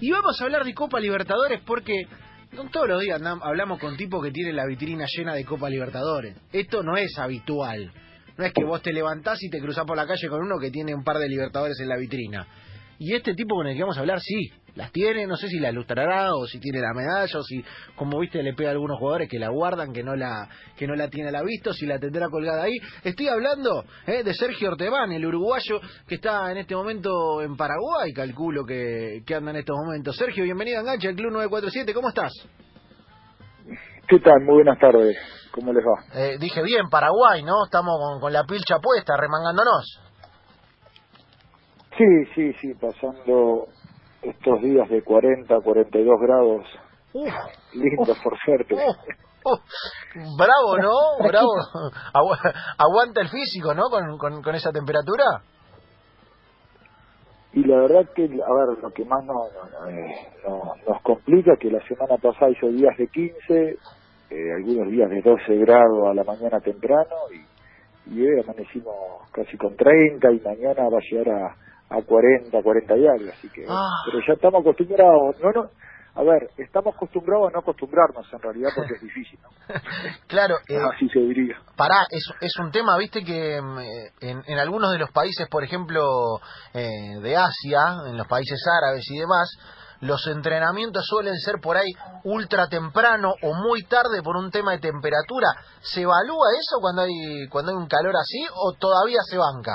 Y vamos a hablar de Copa Libertadores porque todos los días hablamos con tipos que tienen la vitrina llena de Copa Libertadores. Esto no es habitual. No es que vos te levantás y te cruzás por la calle con uno que tiene un par de Libertadores en la vitrina. Y este tipo con el que vamos a hablar, sí, las tiene, no sé si la ilustrará o si tiene la medalla o si, como viste, le pega a algunos jugadores que la guardan, que no la, que no la tiene a la vista, o si la tendrá colgada ahí. Estoy hablando eh, de Sergio Ortebán, el uruguayo que está en este momento en Paraguay, calculo que, que anda en estos momentos. Sergio, bienvenido a Engancha, el Club 947, ¿cómo estás? ¿Qué tal? Muy buenas tardes. ¿Cómo les va? Eh, dije bien, Paraguay, ¿no? Estamos con, con la pilcha puesta, remangándonos. Sí, sí, sí, pasando estos días de 40, 42 grados. Lindo, por suerte. bravo, ¿no? Bravo. aguanta el físico, ¿no? Con, con, con, esa temperatura. Y la verdad que, a ver, lo que más no, eh, nos complica es que la semana pasada hizo días de 15, eh, algunos días de 12 grados a la mañana temprano y, y hoy amanecimos casi con 30 y mañana va a llegar a a 40, 40 y algo, así que, ah. pero ya estamos acostumbrados, no, no, a ver, estamos acostumbrados a no acostumbrarnos en realidad porque es difícil, ¿no? claro, eh, así se diría. Pará, es, es un tema, viste, que mm, eh, en, en algunos de los países, por ejemplo, eh, de Asia, en los países árabes y demás, los entrenamientos suelen ser por ahí ultra temprano o muy tarde por un tema de temperatura. ¿Se evalúa eso cuando hay cuando hay un calor así o todavía se banca?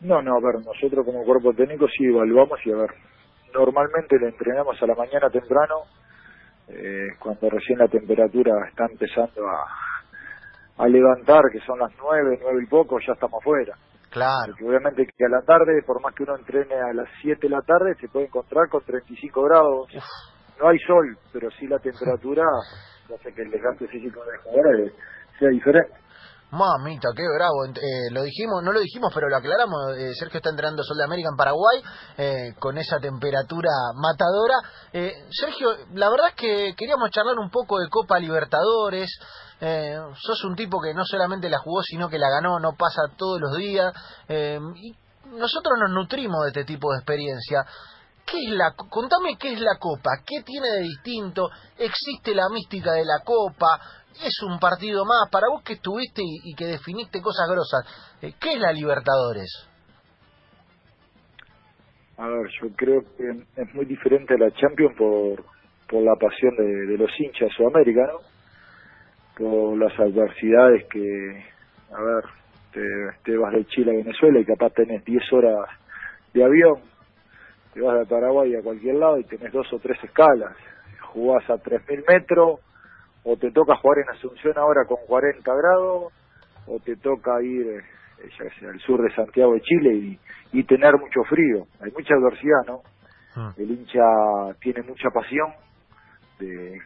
No, no, a ver, nosotros como cuerpo técnico sí evaluamos y a ver, normalmente le entrenamos a la mañana temprano, eh, cuando recién la temperatura está empezando a, a levantar, que son las nueve, nueve y poco, ya estamos fuera. Claro. Porque obviamente que a la tarde, por más que uno entrene a las 7 de la tarde, se puede encontrar con 35 grados. No hay sol, pero sí la temperatura hace que el desgaste físico de jugadores sea diferente. Mamita, qué bravo. Eh, lo dijimos, no lo dijimos, pero lo aclaramos. Eh, Sergio está entrenando Sol de América en Paraguay eh, con esa temperatura matadora. Sergio, la verdad es que queríamos charlar un poco de Copa Libertadores. sos un tipo que no solamente la jugó, sino que la ganó, no pasa todos los días. y nosotros nos nutrimos de este tipo de experiencia. ¿Qué es la, contame qué es la Copa, qué tiene de distinto, existe la mística de la Copa, es un partido más. Para vos que estuviste y, que definiste cosas grosas, eh, ¿qué es la Libertadores? A ver, yo creo que es muy diferente a la Champions por, por la pasión de, los hinchas sudamericanos, por las adversidades que, a ver, te, te, vas de Chile a Venezuela y capaz tenés 10 horas de avión, te vas de Paraguay a cualquier lado y tenés dos o tres escalas, jugás a 3.000 metros, o te toca jugar en Asunción ahora con 40 grados, o te toca ir eh, al sur de Santiago de Chile y, tener mucho frío. Hay mucha adversidad, ¿no? Ah. El hincha tiene mucha pasión, de,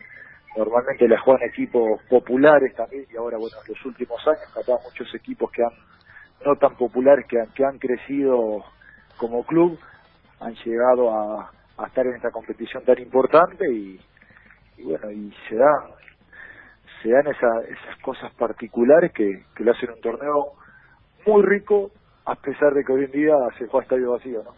normalmente la juegan equipos populares también, y ahora, bueno, en los últimos años, acá muchos equipos que han, no tan populares, que han, que han crecido como club, han llegado a, estar en esta competición tan importante y, bueno, y se da se dan esas cosas particulares que, que le hacen un torneo muy rico, a pesar de que hoy en día se juega estadio vacío, ¿no?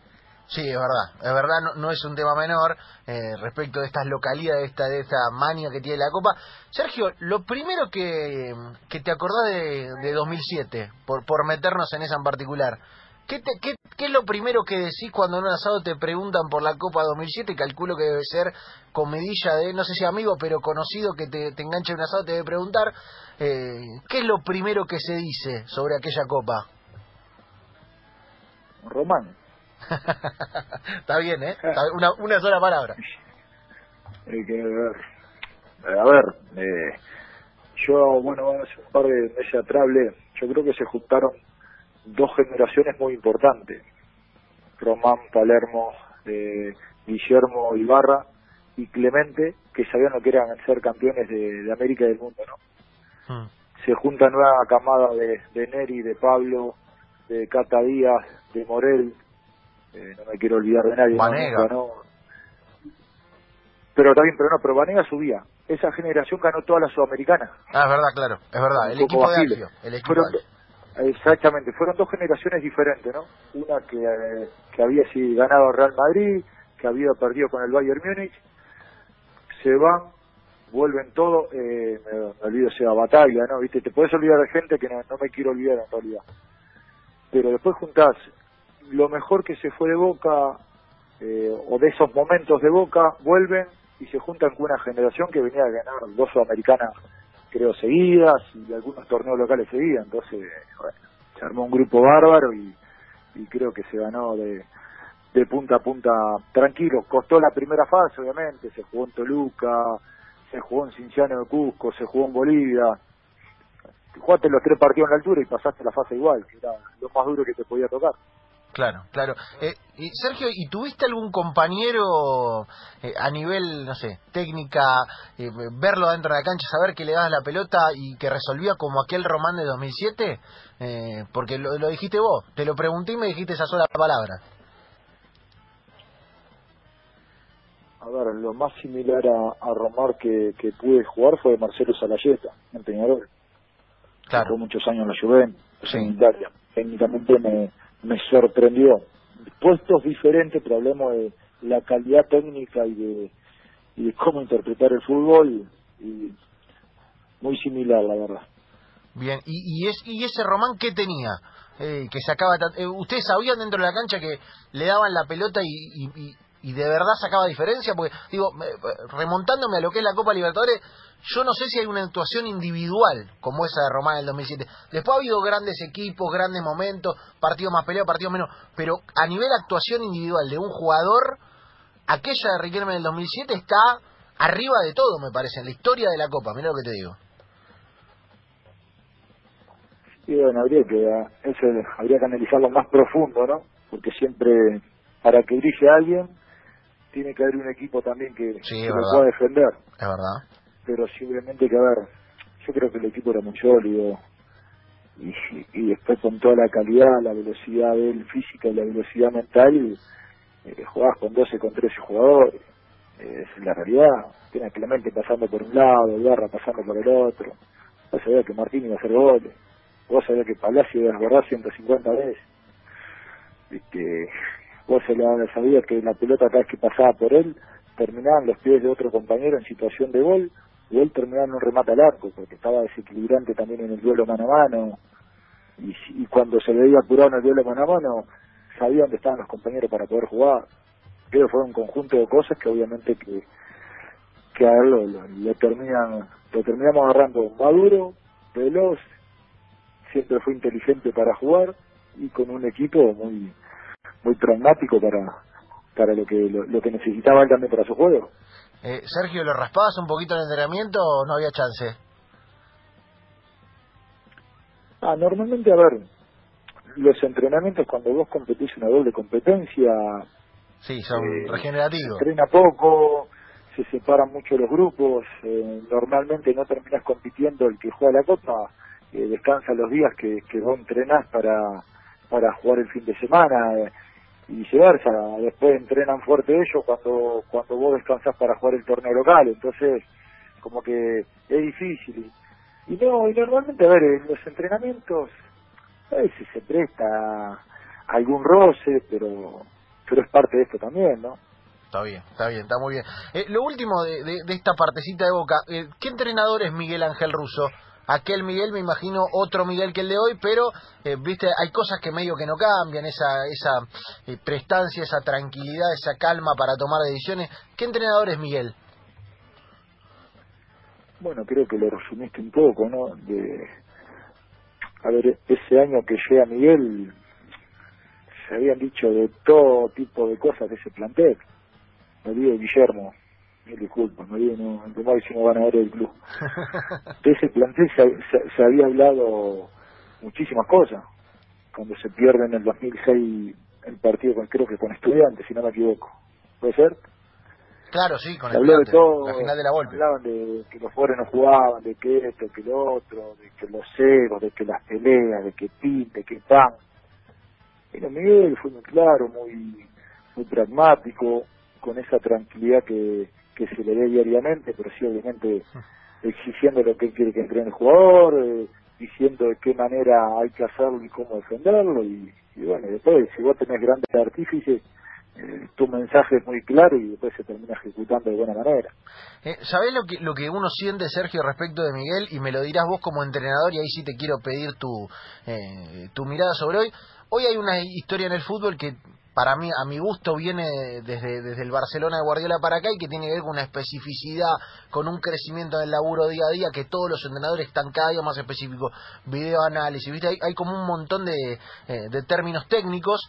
Sí, es verdad, es verdad, no, es un tema menor eh, respecto de estas localidades, de esta, de esta mania que tiene la Copa. Sergio, lo primero que, que te acordás de, de 2007, por, por meternos en esa en particular, ¿Qué, qué, ¿Qué, es lo primero que decís cuando en un asado te preguntan por la Copa 2007? Calculo que debe ser comedilla de, no sé si amigo, pero conocido que te, te engancha en un asado, te debe preguntar. Eh, ¿Qué es lo primero que se dice sobre aquella Copa? Román. Está bien, ¿eh? Una, una sola palabra. Que ver. A ver, eh, yo, bueno, hace un par de meses atrás yo creo que se juntaron dos generaciones muy importantes, Román, Palermo, eh, Guillermo Ibarra y Clemente, que sabían lo que eran ser campeones de, América y del mundo, ¿no? Hmm. Se junta nueva camada de, de, Neri, de Pablo, de Cata Díaz, de Morel, eh, no me quiero olvidar de nadie. Vanega. ¿no? Pero también, pero no, pero Vanega subía. Esa generación ganó toda la Sudamericana. Ah, es verdad, claro, es verdad. El equipo, de el equipo Exactamente, fueron dos generaciones diferentes, ¿no? Una que, eh, que había sido ganado Real Madrid, que había perdido con el Bayern Múnich, se van, vuelven todo, eh, me, olvido sea batalla, ¿no? ¿Viste? Te puedes olvidar de gente que no, no me quiero olvidar en realidad. Pero después juntás lo mejor que se fue de Boca, eh, o de esos momentos de Boca, vuelven y se juntan con una generación que venía a ganar dos sudamericanas, creo, seguidas y algunos torneos locales seguidas. Entonces, bueno, se armó un grupo bárbaro y, creo que se ganó de, de punta a punta tranquilo. Costó la primera fase, obviamente, se jugó en Toluca, se jugó en Cinciano de Cusco, se jugó en Bolivia. Jugaste los tres partidos en la altura y pasaste la fase igual, que era lo más duro que te podía tocar. Claro, claro. Eh, y Sergio, ¿y tuviste algún compañero eh, a nivel, no sé, técnica, eh, verlo dentro de la cancha, saber que le das la pelota y que resolvía como aquel Román de 2007? Eh, porque lo, lo dijiste vos, te lo pregunté y me dijiste esa sola palabra. a ver, lo más similar a, a Romar que, que, pude jugar fue Marcelo Salayeta, en Peñarol. Claro. Fue muchos años en la Juventus, sí. en Italia. Técnicamente me, me sorprendió. Puestos diferentes, pero hablemos de la calidad técnica y de, y de cómo interpretar el fútbol, y muy similar, la verdad. Bien, ¿y, y, es, y ese Román qué tenía? Eh, que sacaba eh, ustedes sabían dentro de la cancha que le daban la pelota y, y, y de verdad sacaba diferencia, porque digo, remontándome a lo que es la Copa Libertadores, yo no sé si hay una actuación individual como esa de Román en el 2007. Después ha habido grandes equipos, grandes momentos, partidos más peleados, partidos menos, pero a nivel actuación individual de un jugador, aquella de Riquelme en el 2007 está arriba de todo, me parece, en la historia de la Copa, mira lo que te digo. Y bueno, habría que, eso habría que analizarlo más profundo, ¿no? Porque siempre, para que dirige a alguien, tiene que haber un equipo también que, sí, que lo pueda defender. Es verdad. Pero simplemente que, a ver, yo creo que el equipo era muy sólido y, y después con toda la calidad, la velocidad del física y la velocidad mental, eh, jugabas con 12, con 13 jugadores. Eh, es la realidad. Tienes Clemente pasando por un lado, Garra pasando por el otro. Vos sabías que Martín iba a hacer goles. Vos sabías que Palacio iba a desbordar 150 veces. Viste, vos se la sabías que la pelota cada vez que pasaba por él terminaba en los pies de otro compañero en situación de gol y él terminaba en un remate al arco porque estaba desequilibrante también en el duelo mano a mano. Y, y cuando se veía apurado en el duelo mano a mano sabía dónde estaban los compañeros para poder jugar. Creo que fue un conjunto de cosas que obviamente que que a él lo, lo, lo terminan lo terminamos agarrando. Maduro veloz siempre fue inteligente para jugar y con un equipo muy muy pragmático para para lo que lo, lo que necesitaba él también para su juego. Eh, Sergio, ¿lo raspabas un poquito en el entrenamiento o no había chance? Ah, normalmente, a ver, los entrenamientos cuando vos competís una doble competencia... Sí, son eh, regenerativos. Se entrena poco, se separan mucho los grupos, eh, normalmente no terminas compitiendo el que juega la copa, eh, descansa los días que, que vos entrenás para, para jugar el fin de semana. Y viceversa, después entrenan fuerte ellos cuando cuando vos descansás para jugar el torneo local, entonces como que es difícil. Y, no, y normalmente, a ver, en los entrenamientos a veces se presta algún roce, pero pero es parte de esto también, ¿no? Está bien, está bien, está muy bien. Eh, lo último de, de, de, esta partecita de Boca, eh, ¿qué entrenador es Miguel Ángel Russo? Aquel Miguel me imagino otro Miguel que el de hoy, pero eh, viste hay cosas que medio que no cambian, esa esa eh, prestancia, esa tranquilidad, esa calma para tomar decisiones. ¿Qué entrenador es Miguel? Bueno, creo que lo resumiste un poco, ¿no? De a ver, ese año que llega Miguel se habían dicho de todo tipo de cosas de ese plantel. Me olvidé Guillermo, mil disculpas, no, no, no máximo ganador del club. De ese plantel se, se, se, había hablado muchísimas cosas. Cuando se pierde en el 2006 el partido, con, creo que con Estudiantes, si no me equivoco. ¿Puede ser? Claro, sí, con de todo, la final de la Volpe. Hablaban de que los jugadores no jugaban, de que esto, que lo otro, de que los ceros, de que las peleas, de que pin, de que pan. Pero Miguel fue muy claro, muy, muy pragmático, con esa tranquilidad que, que se le dé diariamente, pero sí obviamente exigiendo lo que él quiere que entrene el jugador, eh, diciendo de qué manera hay que hacerlo y cómo defenderlo, y, y bueno, después si vos tenés grandes artífices eh, tu mensaje es muy claro y después se termina ejecutando de buena manera. Eh, ¿Sabés lo que, lo que uno siente, Sergio, respecto de Miguel? Y me lo dirás vos como entrenador y ahí sí te quiero pedir tu, eh, tu mirada sobre hoy. Hoy hay una historia en el fútbol que para mí, a mi gusto, viene desde, desde el Barcelona de Guardiola para acá y que tiene que ver con una especificidad, con un crecimiento del laburo día a día, que todos los entrenadores están cada día más específicos, video análisis, ¿viste? Hay, hay como un montón de, eh, de términos técnicos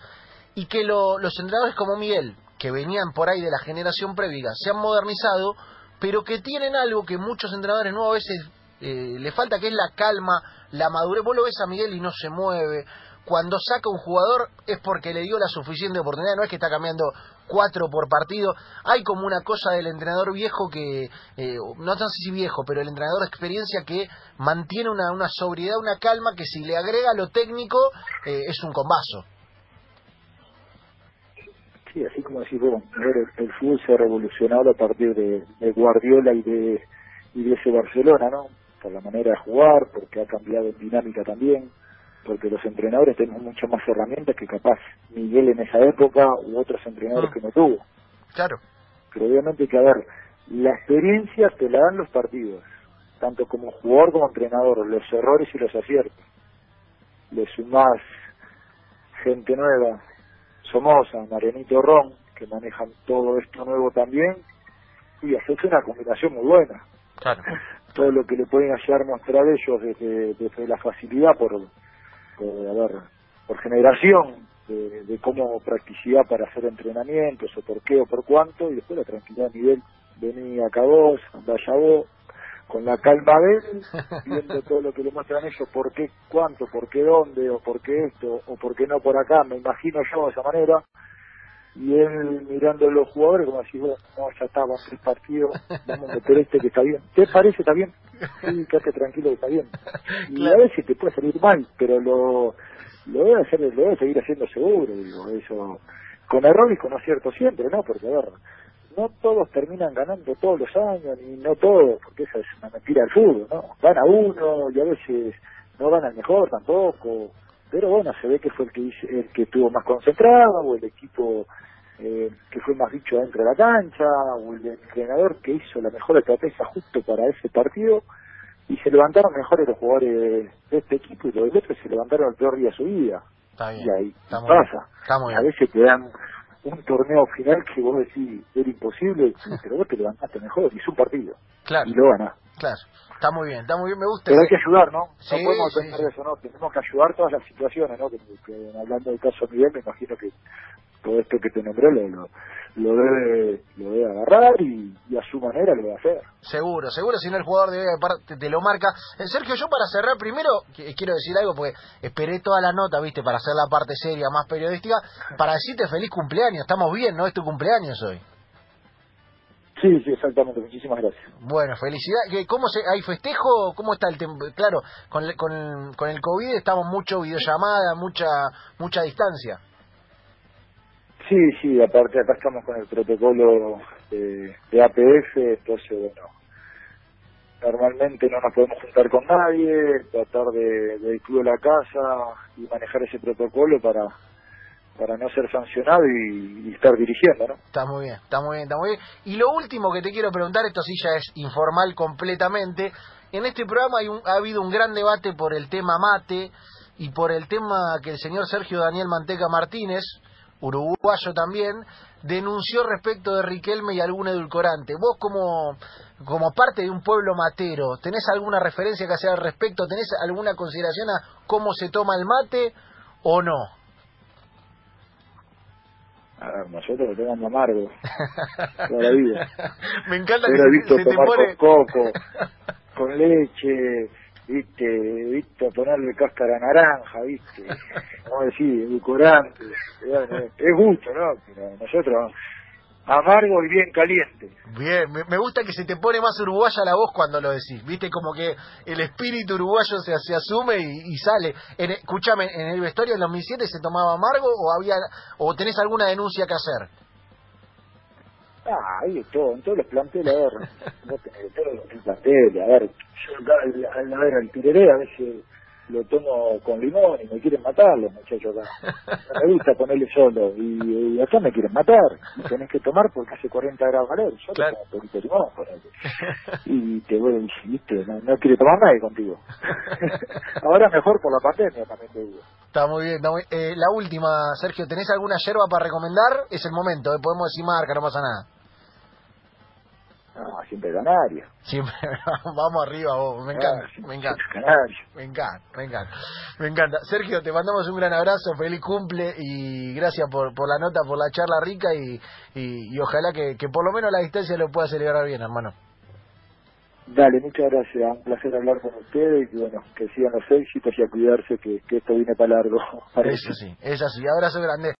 y que lo, los entrenadores como Miguel, que venían por ahí de la generación previa, se han modernizado, pero que tienen algo que muchos entrenadores nuevos a veces eh, le falta, que es la calma, la madurez. Vos lo ves a Miguel y no se mueve. Cuando saca un jugador es porque le dio la suficiente oportunidad, no es que está cambiando cuatro por partido. Hay como una cosa del entrenador viejo que, eh, no sé si viejo, pero el entrenador de experiencia que mantiene una, una sobriedad, una calma que si le agrega lo técnico eh, es un combazo sí, así como decís vos, el, fútbol se ha revolucionado a partir de, Guardiola y de ese Barcelona, ¿no? Por la manera de jugar, porque ha cambiado en dinámica también, porque los entrenadores tenemos muchas más herramientas que capaz Miguel en esa época u otros entrenadores ah. que no tuvo. Claro. Pero obviamente que, a ver, la experiencia te la dan los partidos, tanto como jugador como entrenador, los errores y los aciertos. Le sumás gente nueva, Somoza, Marianito Ron, que manejan todo esto nuevo también, y hacerse una combinación muy buena. Claro. Todo lo que le pueden hallar mostrar ellos desde, desde la facilidad por, por, a ver, por generación de, de, cómo practicidad para hacer entrenamientos o por qué o por cuánto y después la tranquilidad a nivel venía acá vos, anda allá vos con la calma de él, viendo todo lo que le muestran ellos, por qué, cuánto, por qué dónde, o por qué esto, o por qué no por acá, me imagino yo de esa manera, y él mirando a los jugadores como así, no, ya está, vamos a tres partidos, vamos a meter este que está bien. ¿Te parece? ¿Está bien? Sí, quédate tranquilo que está bien. Y a veces te puede salir mal, pero lo, lo debe hacer, lo debe seguir haciendo seguro, digo, eso, con error y con acierto siempre, ¿no? Porque, a ver, no todos terminan ganando todos los años, ni no todos, porque esa es una mentira del fútbol, ¿no? Gana uno y a veces no gana el mejor tampoco, pero bueno, se ve que fue el que, el que estuvo más concentrado, o el equipo eh, que fue más dicho dentro de la cancha, o el entrenador que hizo la mejor estrategia justo para ese partido, y se levantaron mejores los jugadores de este equipo y los del otro se levantaron el peor día de su vida. Está bien, y ahí pasa. a veces te dan un torneo final que vos decís era imposible, pero vos te levantaste mejor, hizo un partido. Claro. Y lo ganás. Claro, está muy bien, está muy bien, me gusta. Pero hay que ayudar, ¿no? no podemos pensar eso, ¿no? Tenemos que ayudar todas las situaciones, ¿no? Que, hablando del caso Miguel, me imagino que todo esto que te nombré lo, lo, debe lo debe agarrar y, a su manera lo debe hacer. Seguro, seguro, si no el jugador debe, te, te lo marca. Eh, Sergio, yo para cerrar primero, quiero decir algo, porque esperé toda la nota, viste, para hacer la parte seria, más periodística, para decirte feliz cumpleaños, estamos bien, ¿no? Es tu cumpleaños hoy. Sí, sí, exactamente. Muchísimas gracias. Bueno, felicidad. ¿Cómo se, hay festejo? ¿Cómo está el tiempo? Claro, con, con, con el COVID estamos mucho videollamada, mucha mucha distancia. Sí, sí, aparte acá estamos con el protocolo de, de APF, entonces bueno, normalmente no nos podemos juntar con nadie, tratar de, de la casa y manejar ese protocolo para para no ser sancionado y, estar dirigiendo, ¿no? Está muy bien, está muy bien, está muy bien. Y lo último que te quiero preguntar, esto sí ya es informal completamente, en este programa hay un, ha habido un gran debate por el tema mate y por el tema que el señor Sergio Daniel Manteca Martínez, uruguayo también, denunció respecto de Riquelme y algún edulcorante. Vos como, como parte de un pueblo matero, ¿tenés alguna referencia que hacer al respecto? ¿Tenés alguna consideración a cómo se toma el mate o no? nosotros lo tenemos amargo toda la vida. Me encanta que se, visto se tomar te con coco, con leche, viste, viste, ponerle cáscara naranja, viste, como decir, edulcorante, es gusto, ¿no? Pero nosotros amargo y bien caliente. Bien, me, gusta que se te pone más uruguaya la voz cuando lo decís, viste, como que el espíritu uruguayo se, se asume y, sale. En, escúchame, ¿en el vestuario del 2007 se tomaba amargo o había o tenés alguna denuncia que hacer? Ah, ahí todo, en todos los planteles, a ver, no tenés todos los planteles, a ver, yo al, a ver, al tireré a veces lo tomo con limón y me quieren matar los muchachos acá. No me gusta ponerle solo y, acá me quieren matar. tenés que tomar porque hace 40 grados calor. Yo claro. tomo un limón, Y te voy, viste, no, no quiere tomar nadie contigo. Ahora mejor por la pandemia también te digo. Está muy bien. Eh, la última, Sergio, ¿tenés alguna yerba para recomendar? Es el momento, eh, podemos decir marca, no pasa nada. No, siempre Canaria. Siempre, vamos arriba vos, me encanta, me encanta. Me encanta, me encanta. Me encanta. Sergio, te mandamos un gran abrazo, feliz cumple y gracias por, por la nota, por la charla rica y, y, ojalá que, que por lo menos la distancia lo pueda celebrar bien, hermano. Dale, muchas gracias. Un placer hablar con ustedes y bueno, que sigan los éxitos y a cuidarse que, que esto viene para largo. Eso sí, es así. Abrazo grande.